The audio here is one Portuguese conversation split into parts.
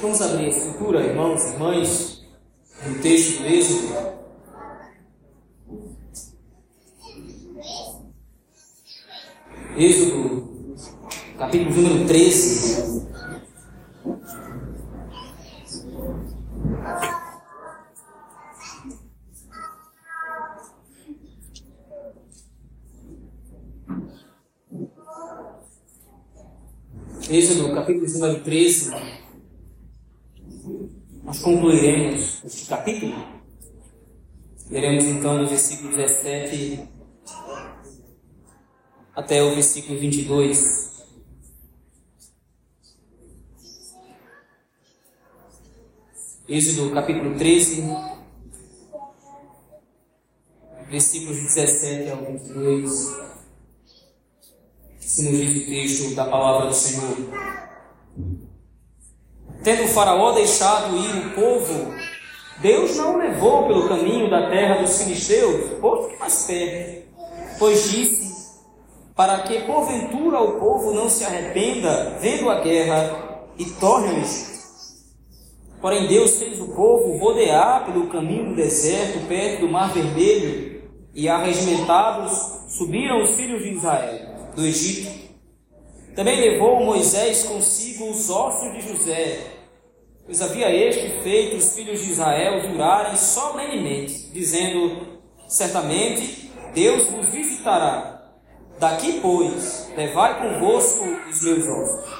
Vamos abrir a escritura, irmãos e irmãs, no texto do Êxodo. Êxodo, capítulo número 13. Êxodo, capítulo número 13. Nós concluiremos este capítulo. Leremos então do versículo 17 até o versículo 22. Êxodo capítulo 13, versículos 17 ao 22 se nos diz o texto da palavra do Senhor. Tendo o Faraó deixado ir o povo, Deus não levou pelo caminho da terra dos filisteus, posto que mais perto, pois disse: Para que porventura o povo não se arrependa, vendo a guerra, e torne ao Egito. Porém, Deus fez o povo rodear pelo caminho do deserto, perto do Mar Vermelho, e arregimentados subiram os filhos de Israel do Egito. Também levou Moisés consigo os ossos de José, pois havia este feito os filhos de Israel jurarem solenemente, dizendo: Certamente Deus vos visitará. Daqui, pois, levai convosco os meus ossos.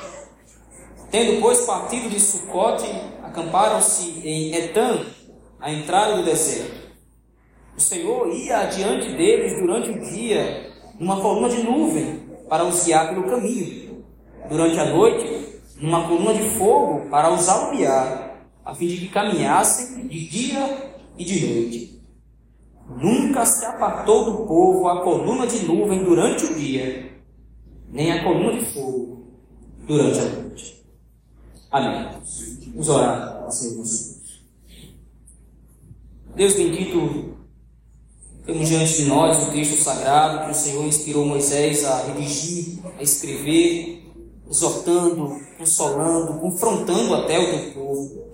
Tendo, pois, partido de Sucote, acamparam-se em Etam, à entrada do deserto. O Senhor ia adiante deles durante o dia, numa coluna de nuvem, para os guiar pelo caminho. Durante a noite, numa coluna de fogo para os alumiar, a fim de que caminhassem de dia e de noite. Nunca se apartou do povo a coluna de nuvem durante o dia, nem a coluna de fogo durante a noite. Amém. Vamos orar, Senhor Deus bendito, temos diante de nós o texto sagrado que o Senhor inspirou Moisés a redigir, a escrever, exortando, consolando, confrontando até o teu povo.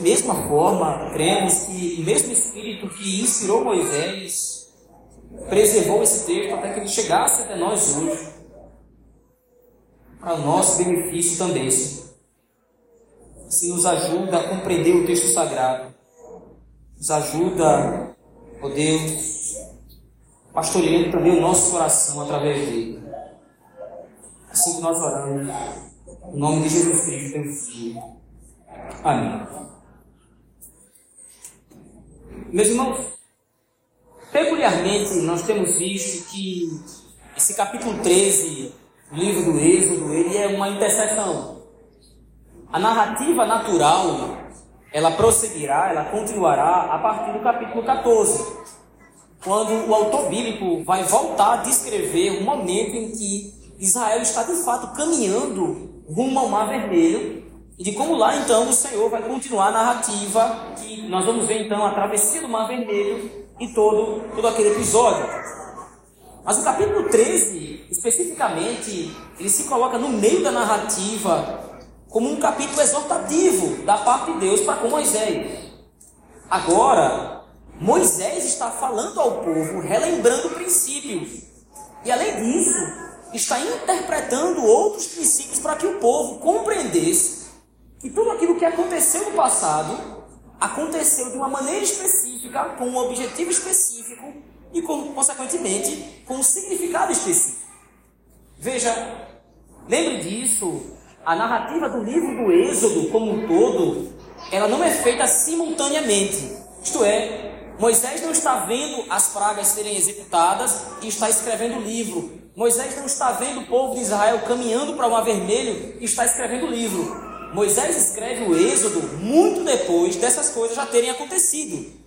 Mesma forma, cremos que o mesmo Espírito que inspirou Moisés preservou esse texto até que ele chegasse até nós hoje, para o nosso benefício também, Senhor. Assim nos ajuda a compreender o texto sagrado, nos ajuda ó Deus, pastoreando também o nosso coração através dele. Assim que nós oramos, em nome de Jesus Cristo, teu Filho. Amém. Meus irmãos, peculiarmente nós temos visto que esse capítulo 13 do livro do Êxodo, ele é uma interseção. A narrativa natural ela prosseguirá, ela continuará a partir do capítulo 14, quando o autor bíblico vai voltar a descrever o momento em que Israel está de fato caminhando rumo ao Mar Vermelho e de como lá então o Senhor vai continuar a narrativa que nós vamos ver então a travessia do Mar Vermelho e todo, todo aquele episódio. Mas o capítulo 13, especificamente, ele se coloca no meio da narrativa como um capítulo exortativo da parte de Deus para com Moisés. Agora, Moisés está falando ao povo, relembrando princípios. E além disso, está interpretando outros princípios para que o povo compreendesse que tudo aquilo que aconteceu no passado aconteceu de uma maneira específica, com um objetivo específico e, consequentemente, com um significado específico. Veja, lembre disso a narrativa do livro do Êxodo, como um todo, ela não é feita simultaneamente. Isto é, Moisés não está vendo as pragas serem executadas e está escrevendo o livro. Moisés não está vendo o povo de Israel caminhando para o Mar Vermelho e está escrevendo o livro. Moisés escreve o Êxodo muito depois dessas coisas já terem acontecido.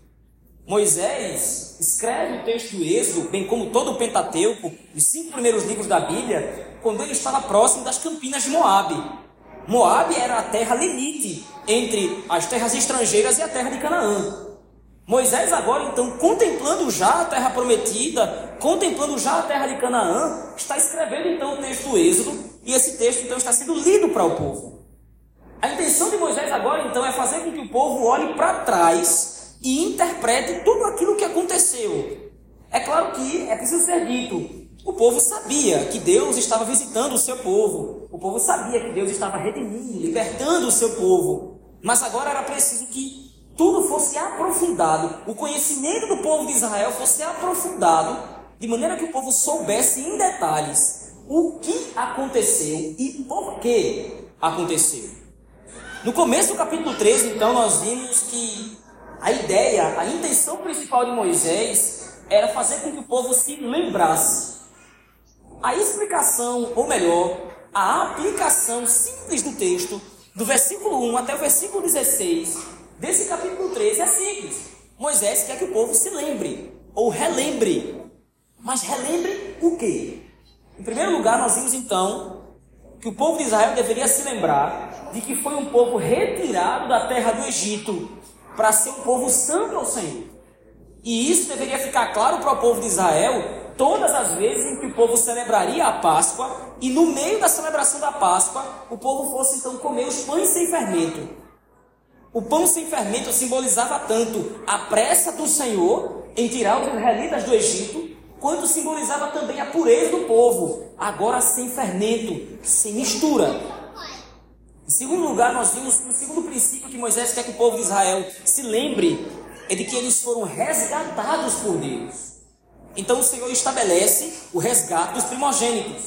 Moisés escreve o texto do Êxodo, bem como todo o Pentateuco, os cinco primeiros livros da Bíblia, quando ele estava próximo das campinas de Moabe. Moabe era a terra limite entre as terras estrangeiras e a terra de Canaã. Moisés agora então, contemplando já a terra prometida, contemplando já a terra de Canaã, está escrevendo então o texto do Êxodo, e esse texto então está sendo lido para o povo. A intenção de Moisés agora, então, é fazer com que o povo olhe para trás e interprete tudo aquilo que aconteceu. É claro que é preciso ser dito. O povo sabia que Deus estava visitando o seu povo. O povo sabia que Deus estava redimindo, libertando o seu povo. Mas agora era preciso que tudo fosse aprofundado. O conhecimento do povo de Israel fosse aprofundado, de maneira que o povo soubesse em detalhes o que aconteceu e por que aconteceu. No começo do capítulo 13, então, nós vimos que a ideia, a intenção principal de Moisés era fazer com que o povo se lembrasse a explicação, ou melhor, a aplicação simples do texto, do versículo 1 até o versículo 16, desse capítulo 13 é simples. Moisés quer que o povo se lembre, ou relembre. Mas relembre o quê? Em primeiro lugar, nós vimos então que o povo de Israel deveria se lembrar de que foi um povo retirado da terra do Egito para ser um povo santo ao Senhor. E isso deveria ficar claro para o povo de Israel todas as vezes em que o povo celebraria a Páscoa e no meio da celebração da Páscoa o povo fosse então comer os pães sem fermento. O pão sem fermento simbolizava tanto a pressa do Senhor em tirar os israelitas do Egito, quanto simbolizava também a pureza do povo, agora sem fermento, sem mistura. Em segundo lugar, nós vimos o segundo princípio que Moisés quer que o povo de Israel se lembre é de que eles foram resgatados por Deus. Então o Senhor estabelece o resgate dos primogênitos.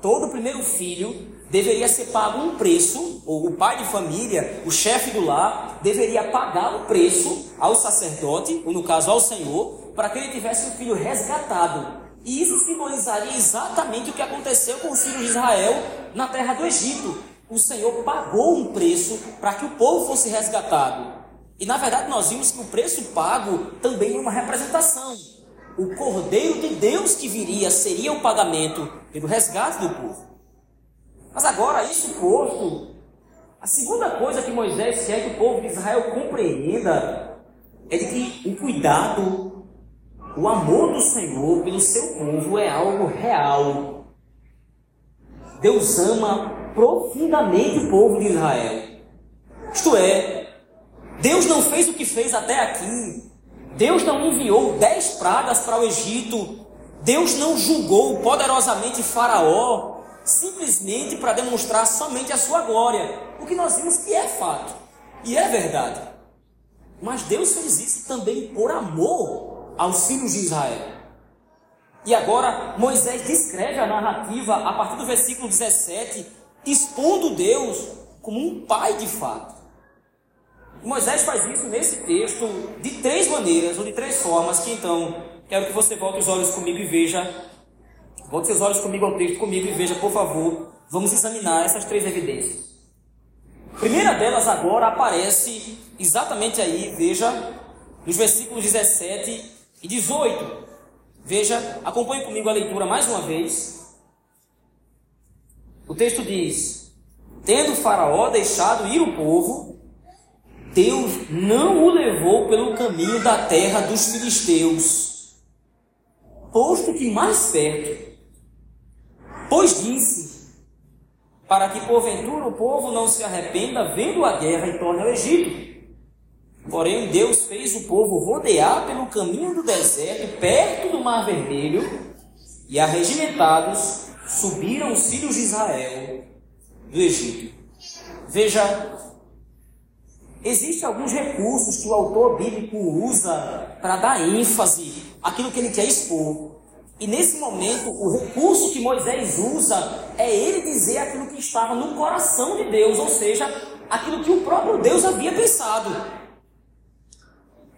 Todo primeiro filho deveria ser pago um preço, ou o pai de família, o chefe do lar, deveria pagar o um preço ao sacerdote, ou no caso ao Senhor, para que ele tivesse o filho resgatado. E isso simbolizaria exatamente o que aconteceu com os filhos de Israel na terra do Egito. O Senhor pagou um preço para que o povo fosse resgatado. E na verdade nós vimos que o preço pago também é uma representação o Cordeiro de Deus que viria seria o pagamento pelo resgate do povo. Mas agora, isso posto, a segunda coisa que Moisés quer que o povo de Israel compreenda é de que o cuidado, o amor do Senhor pelo seu povo é algo real. Deus ama profundamente o povo de Israel. Isto é, Deus não fez o que fez até aqui Deus não enviou dez pragas para o Egito. Deus não julgou poderosamente Faraó simplesmente para demonstrar somente a sua glória. O que nós vimos que é fato e é verdade. Mas Deus fez isso também por amor aos filhos de Israel. E agora Moisés descreve a narrativa a partir do versículo 17, expondo Deus como um pai de fato. Moisés faz isso nesse texto de três maneiras, ou de três formas, que então quero que você volte os olhos comigo e veja. Volte seus olhos comigo ao texto comigo e veja, por favor, vamos examinar essas três evidências. A primeira delas agora aparece exatamente aí, veja, nos versículos 17 e 18. Veja, acompanhe comigo a leitura mais uma vez. O texto diz: Tendo Faraó deixado ir o povo, Deus não o levou pelo caminho da terra dos filisteus, posto que mais perto. Pois disse: Para que porventura o povo não se arrependa vendo a guerra e torne ao Egito. Porém, Deus fez o povo rodear pelo caminho do deserto, perto do Mar Vermelho, e arregimentados subiram os filhos de Israel do Egito. Veja Existem alguns recursos que o autor bíblico usa para dar ênfase àquilo que ele quer expor. E nesse momento, o recurso que Moisés usa é ele dizer aquilo que estava no coração de Deus, ou seja, aquilo que o próprio Deus havia pensado.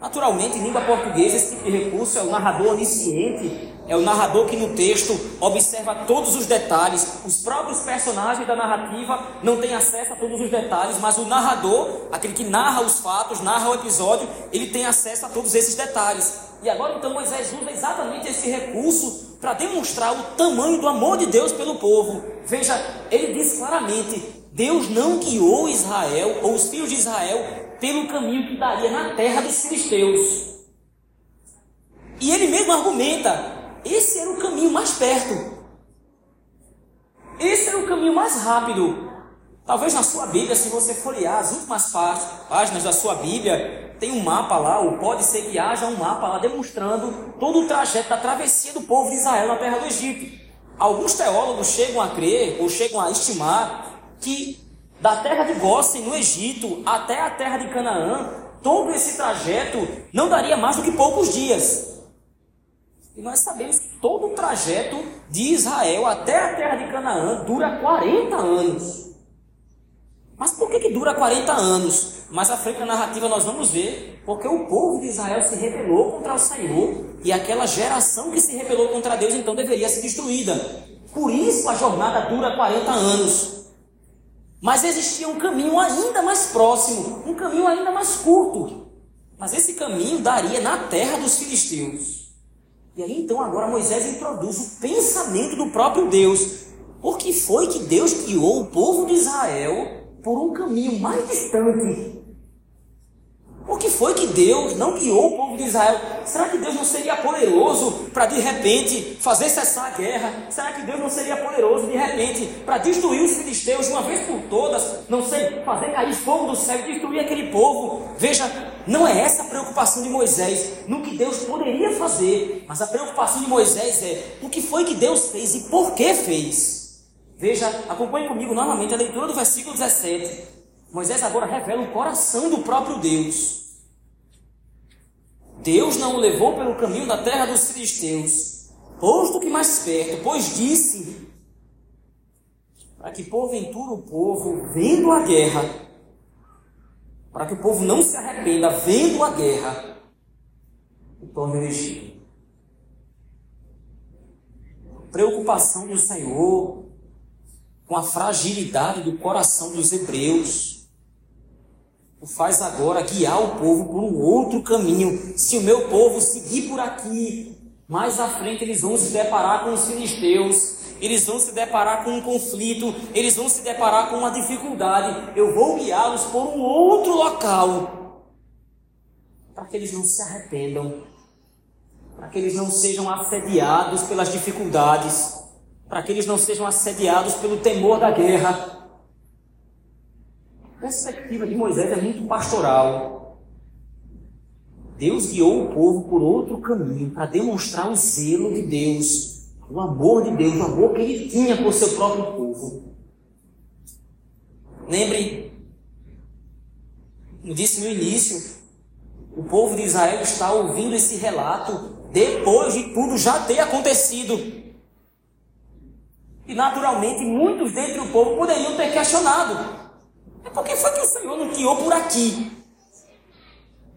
Naturalmente, em língua portuguesa, esse tipo de recurso é o narrador onisciente, é o narrador que no texto observa todos os detalhes. Os próprios personagens da narrativa não têm acesso a todos os detalhes, mas o narrador, aquele que narra os fatos, narra o episódio, ele tem acesso a todos esses detalhes. E agora então Moisés usa exatamente esse recurso para demonstrar o tamanho do amor de Deus pelo povo. Veja, ele diz claramente: Deus não guiou Israel ou os filhos de Israel pelo caminho que daria na terra dos filisteus. E ele mesmo argumenta: esse era o caminho mais perto. Esse era o caminho mais rápido Talvez na sua Bíblia, se você folhear as últimas páginas da sua Bíblia, tem um mapa lá, ou pode ser que haja um mapa lá demonstrando todo o trajeto da travessia do povo de Israel na terra do Egito. Alguns teólogos chegam a crer, ou chegam a estimar, que da terra de Gósen, no Egito, até a terra de Canaã, todo esse trajeto não daria mais do que poucos dias. E nós sabemos que todo o trajeto de Israel até a terra de Canaã dura 40 anos. Mas por que, que dura 40 anos? Mais à frente na narrativa nós vamos ver, porque o povo de Israel se rebelou contra o Senhor e aquela geração que se rebelou contra Deus então deveria ser destruída. Por isso a jornada dura 40 anos. Mas existia um caminho ainda mais próximo, um caminho ainda mais curto. Mas esse caminho daria na terra dos filisteus. E aí então agora Moisés introduz o pensamento do próprio Deus. Por que foi que Deus guiou o povo de Israel por um caminho mais distante. Por que foi que Deus não guiou o povo de Israel? Será que Deus não seria poderoso para de repente fazer cessar a guerra? Será que Deus não seria poderoso de repente para destruir os filisteus de uma vez por todas? Não sei, fazer cair fogo do céu e destruir aquele povo? Veja, não é essa a preocupação de Moisés no que Deus poderia fazer, mas a preocupação de Moisés é o que foi que Deus fez e por que fez. Veja, acompanhe comigo novamente a leitura do versículo 17. Moisés agora revela o coração do próprio Deus. Deus não o levou pelo caminho da terra dos filisteus, posto que mais perto, pois disse para que porventura o povo, vendo a guerra, para que o povo não se arrependa, vendo a guerra, o torne elegido. Preocupação do Senhor com a fragilidade do coração dos hebreus, o faz agora guiar o povo por um outro caminho. Se o meu povo seguir por aqui, mais à frente eles vão se deparar com os filisteus, eles vão se deparar com um conflito, eles vão se deparar com uma dificuldade. Eu vou guiá-los por um outro local, para que eles não se arrependam, para que eles não sejam assediados pelas dificuldades para que eles não sejam assediados pelo temor da guerra. A perspectiva de Moisés é muito pastoral. Deus guiou o povo por outro caminho para demonstrar o zelo de Deus, o amor de Deus, o amor que ele tinha por seu próprio povo. Lembre, disse no início, o povo de Israel está ouvindo esse relato depois de tudo já ter acontecido. E naturalmente muitos dentre o povo poderiam ter questionado. Por que foi que o Senhor não guiou por aqui?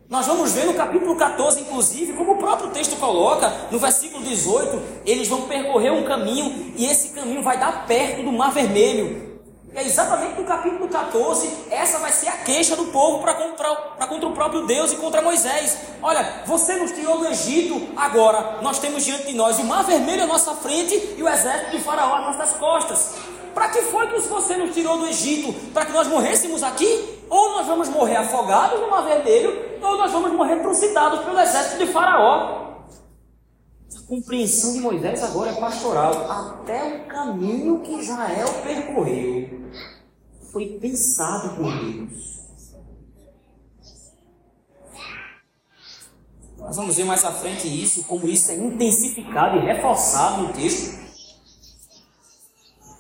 Nós vamos ver no capítulo 14, inclusive, como o próprio texto coloca, no versículo 18, eles vão percorrer um caminho e esse caminho vai dar perto do Mar Vermelho. É exatamente no capítulo 14, essa vai ser a queixa do povo para contra, contra o próprio Deus e contra Moisés. Olha, você nos tirou do Egito, agora nós temos diante de nós o mar vermelho à nossa frente e o exército de Faraó às nossas costas. Para que foi que você nos tirou do Egito? Para que nós morrêssemos aqui? Ou nós vamos morrer afogados no mar vermelho, ou nós vamos morrer trucidados pelo exército de Faraó compreensão de Moisés agora é pastoral. Até o caminho que Israel percorreu foi pensado por Deus. Nós vamos ver mais à frente isso, como isso é intensificado e reforçado no texto.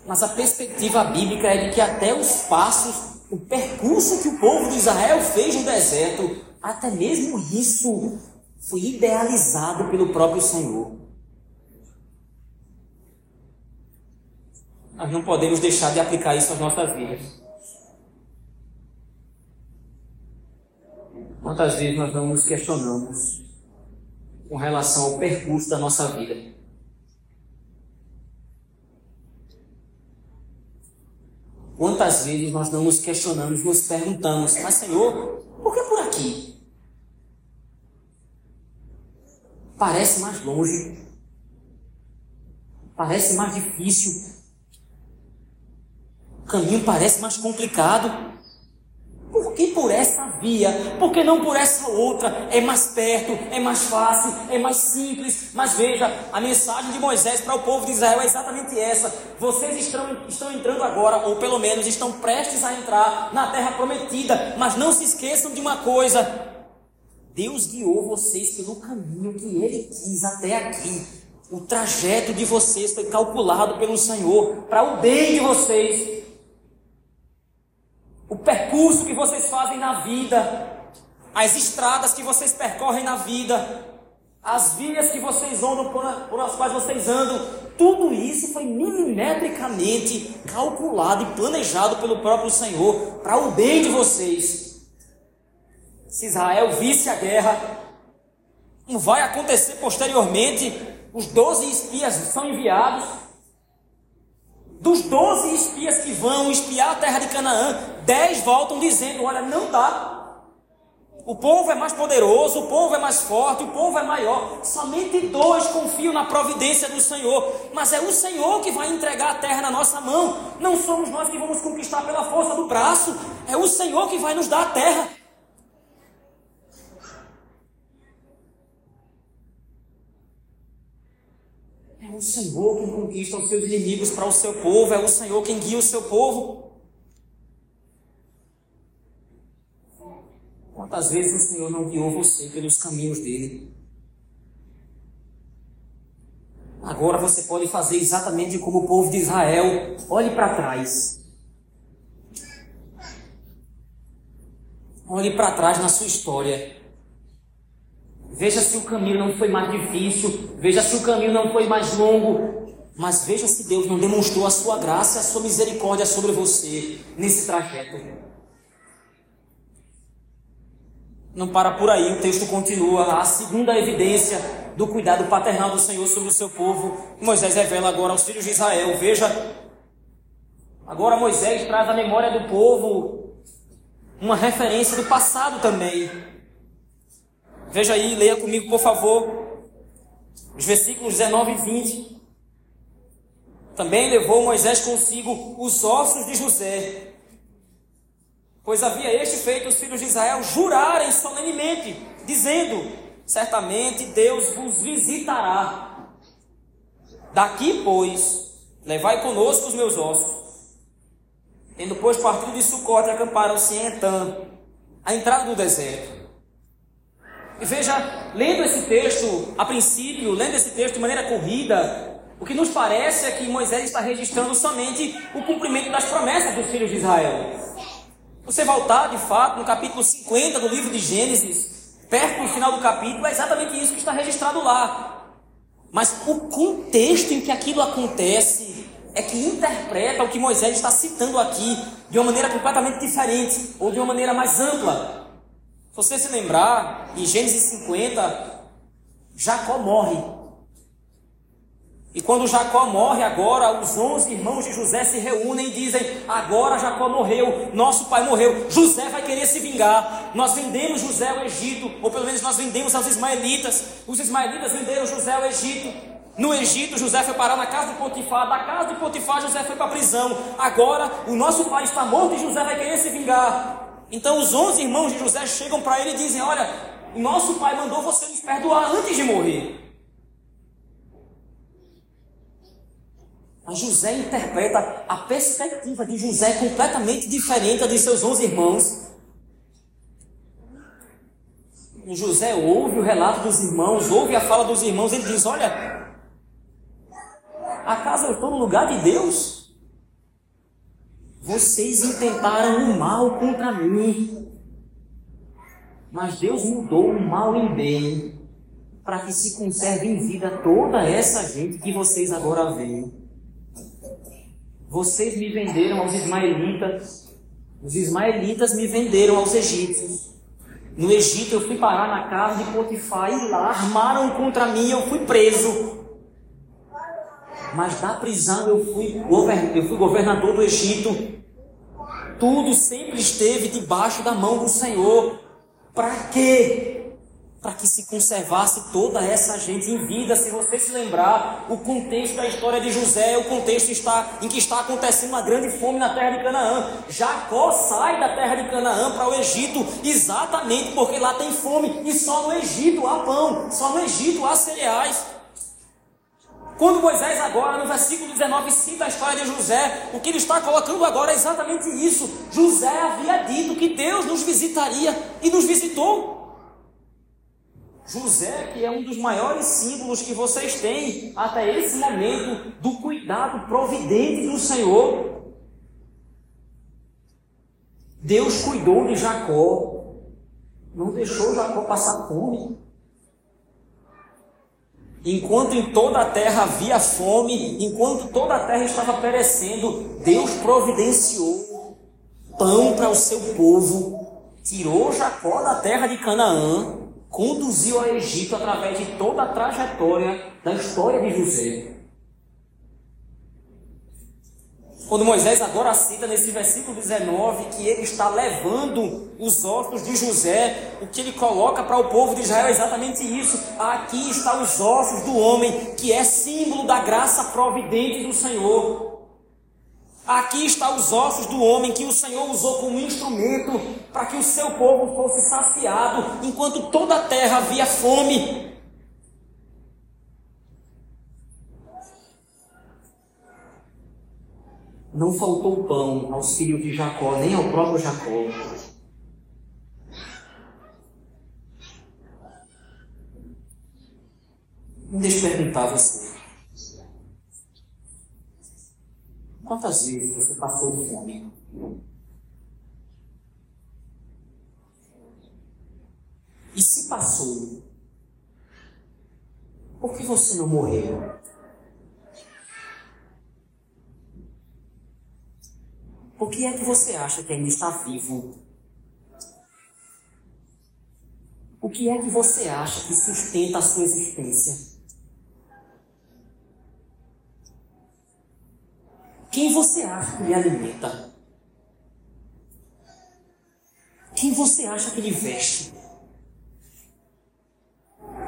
Mas a perspectiva bíblica é de que até os passos, o percurso que o povo de Israel fez no deserto, até mesmo isso foi idealizado pelo próprio Senhor. Nós não podemos deixar de aplicar isso às nossas vidas. Quantas vezes nós não nos questionamos com relação ao percurso da nossa vida? Quantas vezes nós não nos questionamos, nos perguntamos, mas Senhor, por que por aqui? parece mais longe, parece mais difícil, o caminho parece mais complicado. Por que por essa via? Por que não por essa outra? É mais perto, é mais fácil, é mais simples. Mas veja, a mensagem de Moisés para o povo de Israel é exatamente essa. Vocês estão, estão entrando agora, ou pelo menos estão prestes a entrar na terra prometida. Mas não se esqueçam de uma coisa: Deus guiou vocês pelo caminho que Ele quis até aqui. O trajeto de vocês foi calculado pelo Senhor para o bem de vocês o percurso que vocês fazem na vida, as estradas que vocês percorrem na vida, as vias que vocês andam, por, por as quais vocês andam, tudo isso foi milimetricamente calculado e planejado pelo próprio Senhor para o bem de vocês. Se Israel visse a guerra, não vai acontecer posteriormente, os doze espias são enviados dos doze espias que vão espiar a terra de Canaã, dez voltam dizendo: Olha, não dá. O povo é mais poderoso, o povo é mais forte, o povo é maior. Somente dois confiam na providência do Senhor. Mas é o Senhor que vai entregar a terra na nossa mão. Não somos nós que vamos conquistar pela força do braço. É o Senhor que vai nos dar a terra. É o Senhor quem conquista os seus inimigos para o seu povo, é o Senhor quem guia o seu povo. Quantas vezes o Senhor não guiou você pelos caminhos dele? Agora você pode fazer exatamente como o povo de Israel. Olhe para trás. Olhe para trás na sua história. Veja se o caminho não foi mais difícil, veja se o caminho não foi mais longo, mas veja se Deus não demonstrou a sua graça e a sua misericórdia sobre você nesse trajeto. Não para por aí, o texto continua. A segunda evidência do cuidado paternal do Senhor sobre o seu povo, Moisés revela agora aos filhos de Israel. Veja, agora Moisés traz à memória do povo uma referência do passado também. Veja aí, leia comigo, por favor, os versículos 19 e 20. Também levou Moisés consigo os ossos de José, pois havia este feito os filhos de Israel jurarem solenemente, dizendo: Certamente Deus vos visitará. Daqui, pois, levai conosco os meus ossos. Tendo, pois, partido de Sucote, acamparam-se em Etã, a entrada do deserto. E veja, lendo esse texto, a princípio, lendo esse texto de maneira corrida, o que nos parece é que Moisés está registrando somente o cumprimento das promessas dos filhos de Israel. Você voltar, de fato, no capítulo 50 do livro de Gênesis, perto do final do capítulo, é exatamente isso que está registrado lá. Mas o contexto em que aquilo acontece é que interpreta o que Moisés está citando aqui de uma maneira completamente diferente, ou de uma maneira mais ampla. Se você se lembrar, em Gênesis 50, Jacó morre. E quando Jacó morre, agora os onze irmãos de José se reúnem e dizem: Agora Jacó morreu, nosso pai morreu, José vai querer se vingar. Nós vendemos José ao Egito, ou pelo menos nós vendemos aos ismaelitas. Os ismaelitas venderam José ao Egito. No Egito, José foi parar na casa de Potifar. Da casa de Potifar, José foi para a prisão. Agora, o nosso pai está morto e José vai querer se vingar. Então os onze irmãos de José chegam para ele e dizem: Olha, nosso pai mandou você nos perdoar antes de morrer. Mas José interpreta a perspectiva de José completamente diferente de seus onze irmãos. José ouve o relato dos irmãos, ouve a fala dos irmãos, ele diz: Olha, acaso eu estou no lugar de Deus? Vocês intentaram o mal contra mim, mas Deus mudou o mal em bem, para que se conserve em vida toda essa gente que vocês agora veem. Vocês me venderam aos ismaelitas, os ismaelitas me venderam aos egípcios. No Egito eu fui parar na casa de Potifar e lá armaram contra mim e eu fui preso. Mas da prisão eu fui, eu fui governador do Egito. Tudo sempre esteve debaixo da mão do Senhor. Para quê? para que se conservasse toda essa gente em vida. Se você se lembrar, o contexto da história de José, o contexto está, em que está acontecendo uma grande fome na terra de Canaã. Jacó sai da terra de Canaã para o Egito exatamente porque lá tem fome e só no Egito há pão, só no Egito há cereais. Quando Moisés agora, no versículo 19, cita a história de José, o que ele está colocando agora é exatamente isso. José havia dito que Deus nos visitaria e nos visitou. José, que é um dos maiores símbolos que vocês têm até esse momento do cuidado providente do Senhor. Deus cuidou de Jacó, não deixou Jacó passar fome. Enquanto em toda a terra havia fome, enquanto toda a terra estava perecendo, Deus providenciou pão para o seu povo, tirou Jacó da terra de Canaã conduziu ao Egito através de toda a trajetória da história de José. Quando Moisés agora cita nesse versículo 19 que ele está levando os ossos de José, o que ele coloca para o povo de Israel é exatamente isso. Aqui estão os ossos do homem, que é símbolo da graça providente do Senhor. Aqui está os ossos do homem que o Senhor usou como instrumento para que o seu povo fosse saciado, enquanto toda a terra havia fome. Não faltou pão aos filhos de Jacó, nem ao próprio Jacó. Deixa eu perguntar a você. Quantas vezes você passou fome? E se passou, por que você não morreu? Por que é que você acha que ainda está vivo? O que é que você acha que sustenta a sua existência? Quem você acha que lhe alimenta? Quem você acha que lhe veste?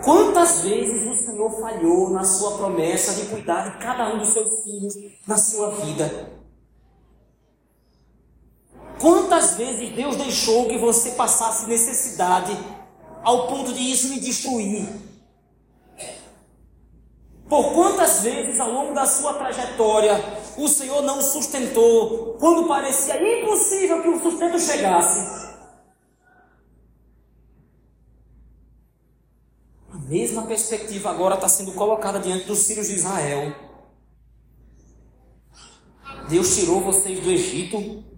Quantas vezes o Senhor falhou na sua promessa de cuidar de cada um dos seus filhos na sua vida? Quantas vezes Deus deixou que você passasse necessidade ao ponto de isso lhe destruir? Por quantas vezes ao longo da sua trajetória o Senhor não sustentou quando parecia impossível que o sustento chegasse? A mesma perspectiva agora está sendo colocada diante dos filhos de Israel. Deus tirou vocês do Egito.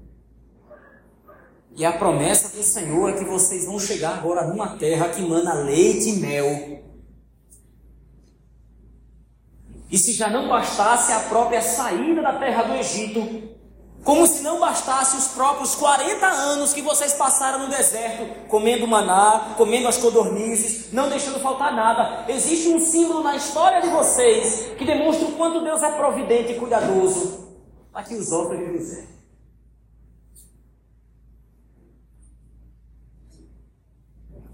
E a promessa do Senhor é que vocês vão chegar agora numa terra que mana leite e mel. E se já não bastasse a própria saída da terra do Egito, como se não bastasse os próprios 40 anos que vocês passaram no deserto, comendo maná, comendo as codornizes, não deixando faltar nada. Existe um símbolo na história de vocês que demonstra o quanto Deus é providente e cuidadoso. Aqui os ossos de.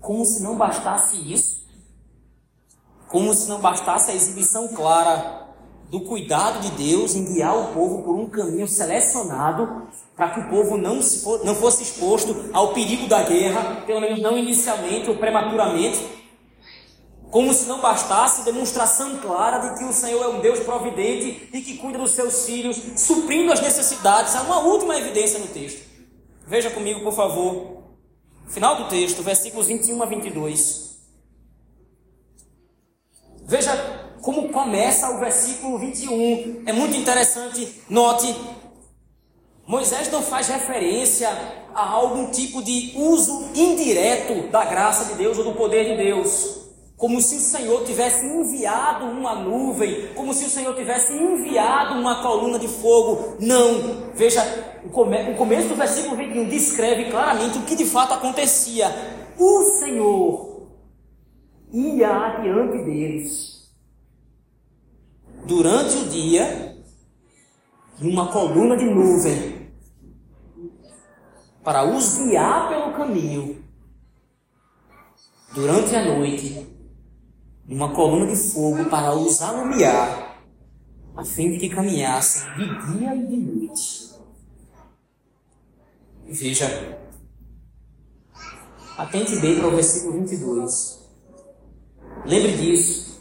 Como se não bastasse isso, como se não bastasse a exibição clara do cuidado de Deus em guiar o povo por um caminho selecionado para que o povo não, for, não fosse exposto ao perigo da guerra, pelo menos não inicialmente ou prematuramente. Como se não bastasse demonstração clara de que o Senhor é um Deus providente e que cuida dos seus filhos, suprindo as necessidades. Há uma última evidência no texto. Veja comigo, por favor. Final do texto, versículos 21 a 22. Veja como começa o versículo 21. É muito interessante. Note, Moisés não faz referência a algum tipo de uso indireto da graça de Deus ou do poder de Deus. Como se o Senhor tivesse enviado uma nuvem, como se o Senhor tivesse enviado uma coluna de fogo. Não. Veja, o, come o começo do versículo 21 descreve claramente o que de fato acontecia. O Senhor ia adiante deles. Durante o dia, uma coluna de nuvem, para os guiar pelo caminho. durante a noite, numa coluna de fogo para os alumiar, a fim de que caminhassem de dia e de noite. Veja, atente bem para o versículo 22. Lembre disso.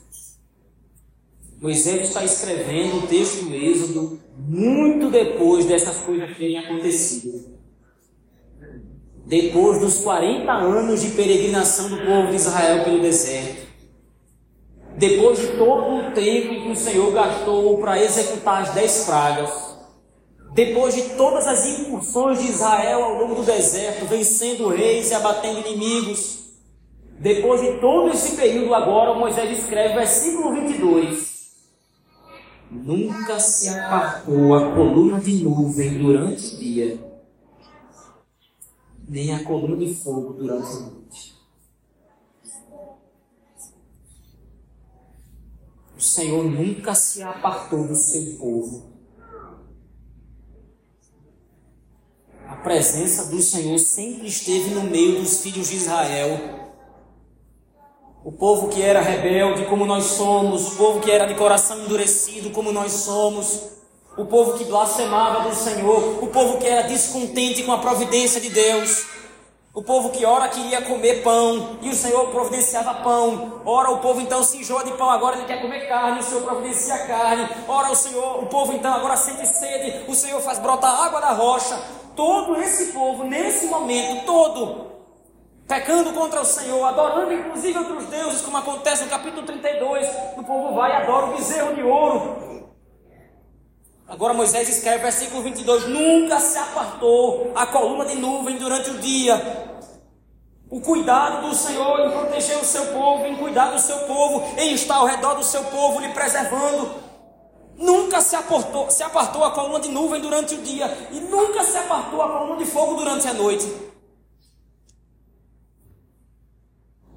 Moisés está escrevendo o texto do Êxodo muito depois dessas coisas terem acontecido. Depois dos 40 anos de peregrinação do povo de Israel pelo deserto. Depois de todo o tempo que o Senhor gastou para executar as dez pragas. Depois de todas as incursões de Israel ao longo do deserto, vencendo reis e abatendo inimigos. Depois de todo esse período agora, Moisés escreve versículo 22 nunca se apartou a coluna de nuvem durante o dia, nem a coluna de fogo durante a noite. O Senhor nunca se apartou do seu povo. A presença do Senhor sempre esteve no meio dos filhos de Israel o povo que era rebelde, como nós somos, o povo que era de coração endurecido, como nós somos, o povo que blasfemava do Senhor, o povo que era descontente com a providência de Deus, o povo que ora queria comer pão e o Senhor providenciava pão. Ora o povo então se enjoa de pão, agora ele quer comer carne, o Senhor providencia carne. Ora o Senhor, o povo então agora sente sede, o Senhor faz brotar água da rocha. Todo esse povo nesse momento todo pecando contra o Senhor, adorando inclusive outros deuses, como acontece no capítulo 32, o povo vai e adora o bezerro de ouro. Agora Moisés escreve, versículo 22, nunca se apartou a coluna de nuvem durante o dia. O cuidado do Senhor em proteger o seu povo, em cuidar do seu povo, em estar ao redor do seu povo, lhe preservando. Nunca se apartou, se apartou a coluna de nuvem durante o dia e nunca se apartou a coluna de fogo durante a noite.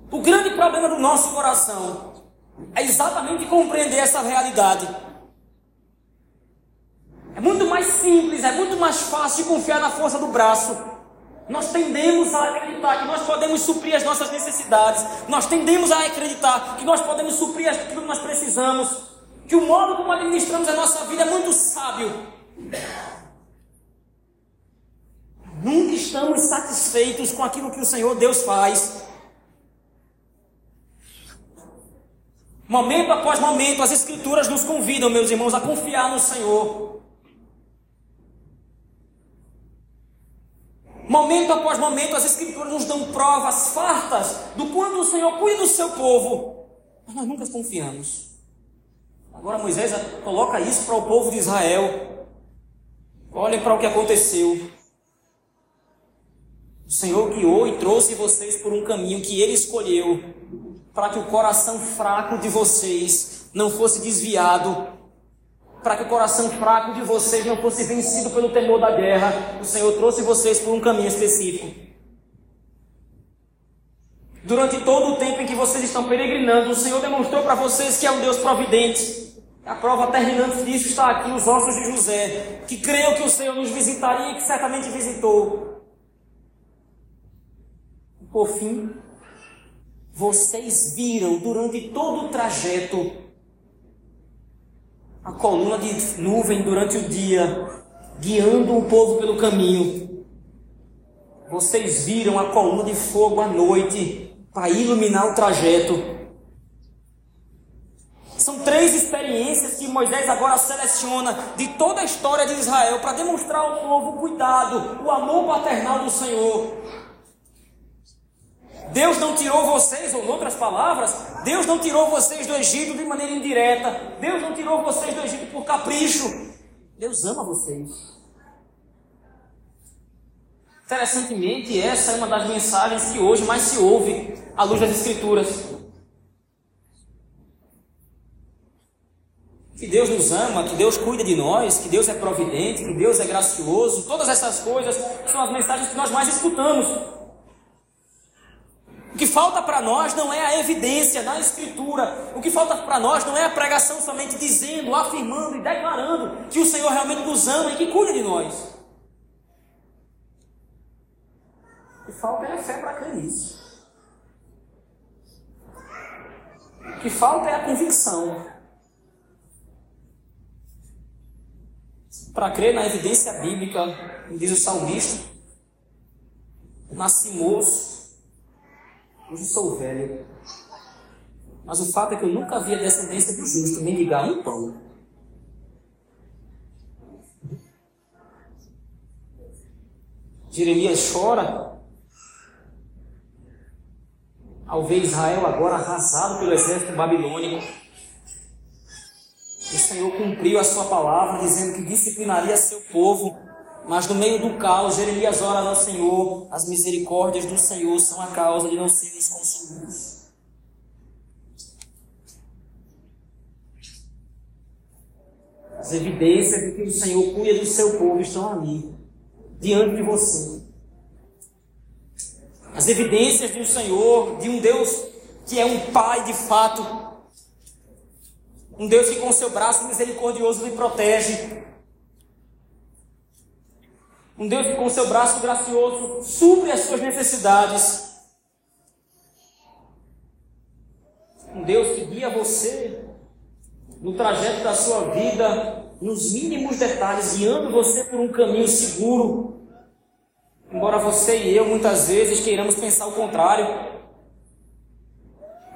O grande problema do nosso coração é exatamente compreender essa realidade. É muito mais simples, é muito mais fácil confiar na força do braço. Nós tendemos a acreditar que nós podemos suprir as nossas necessidades. Nós tendemos a acreditar que nós podemos suprir aquilo que nós precisamos. Que o modo como administramos a nossa vida é muito sábio. Nunca estamos satisfeitos com aquilo que o Senhor Deus faz. Momento após momento, as Escrituras nos convidam, meus irmãos, a confiar no Senhor. Momento após momento, as Escrituras nos dão provas fartas do quanto o Senhor cuida do seu povo. Mas nós nunca confiamos. Agora Moisés coloca isso para o povo de Israel. Olhem para o que aconteceu. O Senhor guiou e trouxe vocês por um caminho que Ele escolheu para que o coração fraco de vocês não fosse desviado, para que o coração fraco de vocês não fosse vencido pelo temor da guerra. O Senhor trouxe vocês por um caminho específico. Durante todo o tempo em que vocês estão peregrinando, o Senhor demonstrou para vocês que é um Deus providente. A prova terminante disso está aqui, os ossos de José, que creu que o Senhor nos visitaria e que certamente visitou. Por fim, vocês viram durante todo o trajeto coluna de nuvem durante o dia, guiando o povo pelo caminho. Vocês viram a coluna de fogo à noite para iluminar o trajeto. São três experiências que Moisés agora seleciona de toda a história de Israel para demonstrar ao povo o cuidado, o amor paternal do Senhor. Deus não tirou vocês, ou outras palavras, Deus não tirou vocês do Egito de maneira indireta. Deus não tirou vocês do Egito por capricho. Deus ama vocês. Interessantemente, essa é uma das mensagens que hoje mais se ouve à luz das Escrituras. Que Deus nos ama, que Deus cuida de nós, que Deus é providente, que Deus é gracioso. Todas essas coisas são as mensagens que nós mais escutamos. O que falta para nós não é a evidência na Escritura. O que falta para nós não é a pregação somente dizendo, afirmando e declarando que o Senhor realmente nos ama e que cuida de nós. O que falta é a fé para crer nisso. O que falta é a convicção. Para crer na evidência bíblica, diz o salmista, nasci moço, hoje sou velho. Mas o fato é que eu nunca vi a descendência do justo mendigar um pão. Jeremias chora ao ver Israel agora arrasado pelo exército babilônico. O Senhor cumpriu a sua palavra, dizendo que disciplinaria seu povo, mas no meio do caos, Jeremias ora ao Senhor, as misericórdias do Senhor são a causa de não serem consumidos. As evidências de que o Senhor cuida do seu povo estão ali, diante de você. As evidências do Senhor, de um Deus que é um Pai de fato, um Deus que com seu braço misericordioso lhe protege, um Deus que com seu braço gracioso supre as suas necessidades, um Deus que guia você no trajeto da sua vida, nos mínimos detalhes, guiando você por um caminho seguro. Embora você e eu muitas vezes queiramos pensar o contrário.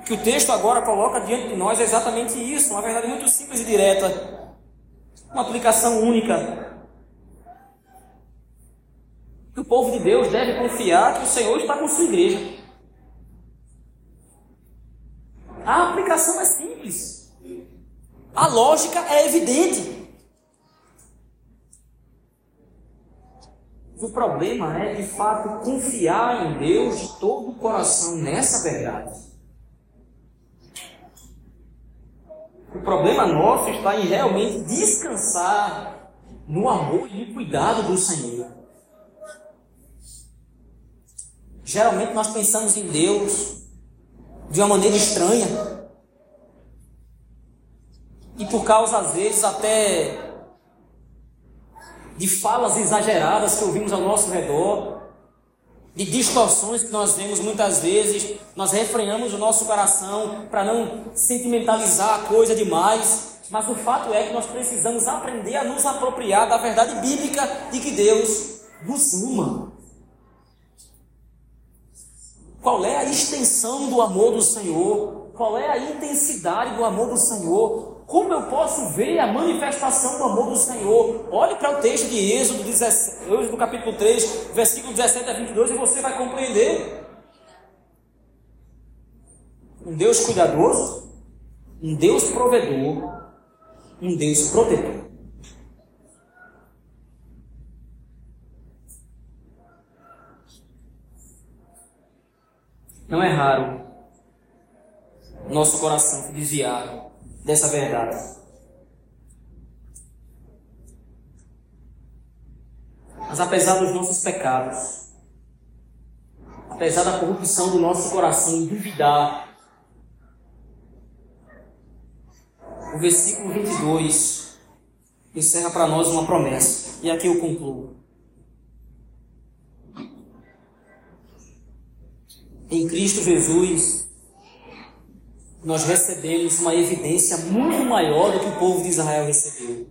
O que o texto agora coloca diante de nós é exatamente isso, uma verdade muito simples e direta. Uma aplicação única. O povo de Deus deve confiar que o Senhor está com sua igreja. A aplicação é simples. A lógica é evidente. O problema é, de fato, confiar em Deus de todo o coração nessa verdade. O problema nosso está em realmente descansar no amor e no cuidado do Senhor. Geralmente nós pensamos em Deus de uma maneira estranha e por causa, às vezes, até de falas exageradas que ouvimos ao nosso redor, de distorções que nós vemos muitas vezes, nós refrenhamos o nosso coração para não sentimentalizar a coisa demais. Mas o fato é que nós precisamos aprender a nos apropriar da verdade bíblica de que Deus nos ama. Qual é a extensão do amor do Senhor? Qual é a intensidade do amor do Senhor? Como eu posso ver a manifestação do amor do Senhor? Olhe para o texto de Êxodo, 17, Êxodo capítulo 3, versículo 17 a 22, e você vai compreender. Um Deus cuidadoso, um Deus provedor, um Deus protetor. Não é raro nosso coração desviado dessa verdade. Mas apesar dos nossos pecados, apesar da corrupção do nosso coração em duvidar, o versículo 22 encerra para nós uma promessa. E aqui eu concluo. Em Cristo Jesus, nós recebemos uma evidência muito maior do que o povo de Israel recebeu.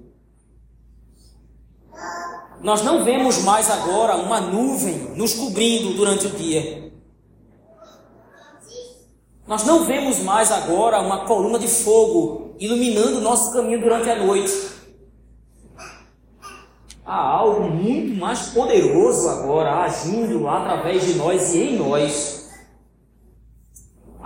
Nós não vemos mais agora uma nuvem nos cobrindo durante o dia. Nós não vemos mais agora uma coluna de fogo iluminando o nosso caminho durante a noite. Há algo muito mais poderoso agora agindo através de nós e em nós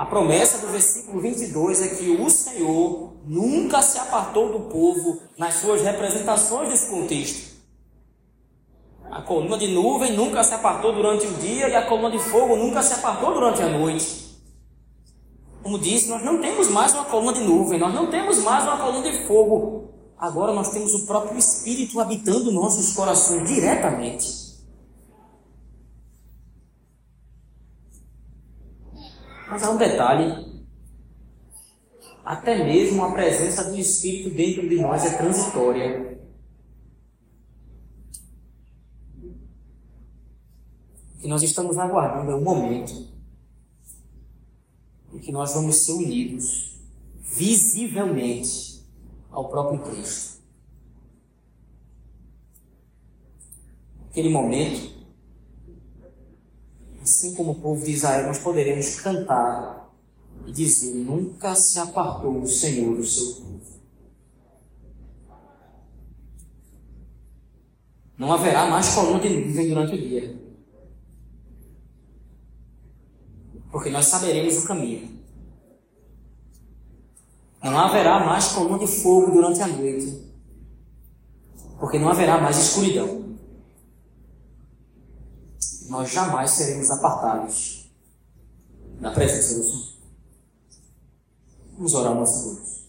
a promessa do versículo 22 é que o Senhor nunca se apartou do povo nas suas representações desse contexto. A coluna de nuvem nunca se apartou durante o dia e a coluna de fogo nunca se apartou durante a noite. Como disse, nós não temos mais uma coluna de nuvem, nós não temos mais uma coluna de fogo. Agora nós temos o próprio Espírito habitando nossos corações diretamente. Mas há um detalhe. Até mesmo a presença do Espírito dentro de nós é transitória. E nós estamos aguardando é um momento em que nós vamos ser unidos visivelmente ao próprio Cristo. Aquele momento, assim como o povo de Israel, nós poderemos cantar e dizer: Nunca se apartou o Senhor do seu povo. Não haverá mais coluna de nuvem durante o dia. Porque nós saberemos o caminho. Não haverá mais coluna de fogo durante a noite. Porque não haverá mais escuridão. Nós jamais seremos apartados da presença do Senhor. Vamos orar nossa luz.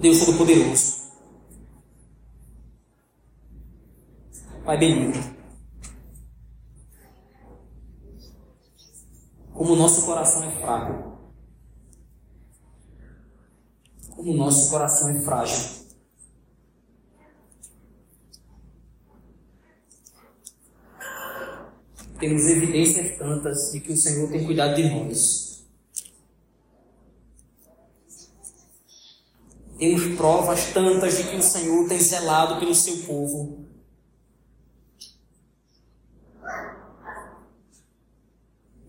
Deus Todo-Poderoso. Pai benigno. Como o nosso coração é fraco. Como o nosso coração é frágil. Temos evidências tantas de que o Senhor tem cuidado de nós. Temos provas tantas de que o Senhor tem zelado pelo seu povo.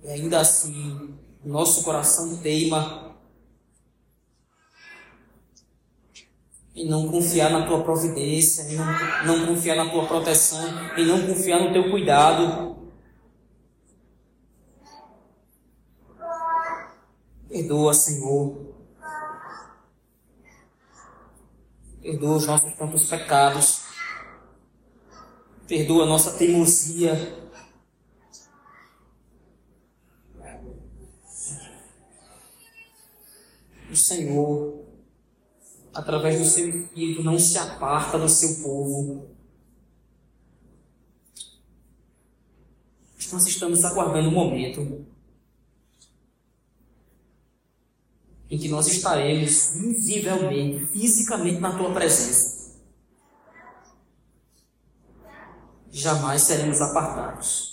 E ainda assim, nosso coração teima em não confiar na tua providência, em não, não confiar na tua proteção, em não confiar no teu cuidado. Perdoa, Senhor. Perdoa os nossos próprios pecados. Perdoa a nossa teimosia. O Senhor, através do seu Espírito, não se aparta do seu povo. Nós estamos aguardando o um momento em que nós estaremos visivelmente, fisicamente na tua presença. Jamais seremos apartados.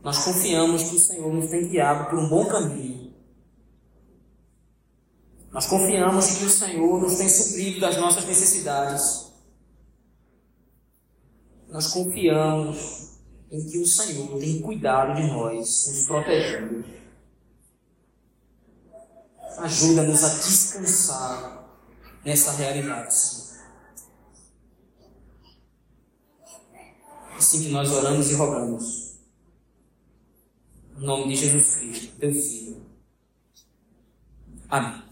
Nós confiamos que o Senhor nos tem guiado por um bom caminho. Nós confiamos que o Senhor nos tem suprido das nossas necessidades. Nós confiamos em que o Senhor tem cuidado de nós, nos protegendo. Ajuda-nos a descansar nessa realidade, Senhor. Assim que nós oramos e rogamos. Em nome de Jesus Cristo, teu Filho. Amém.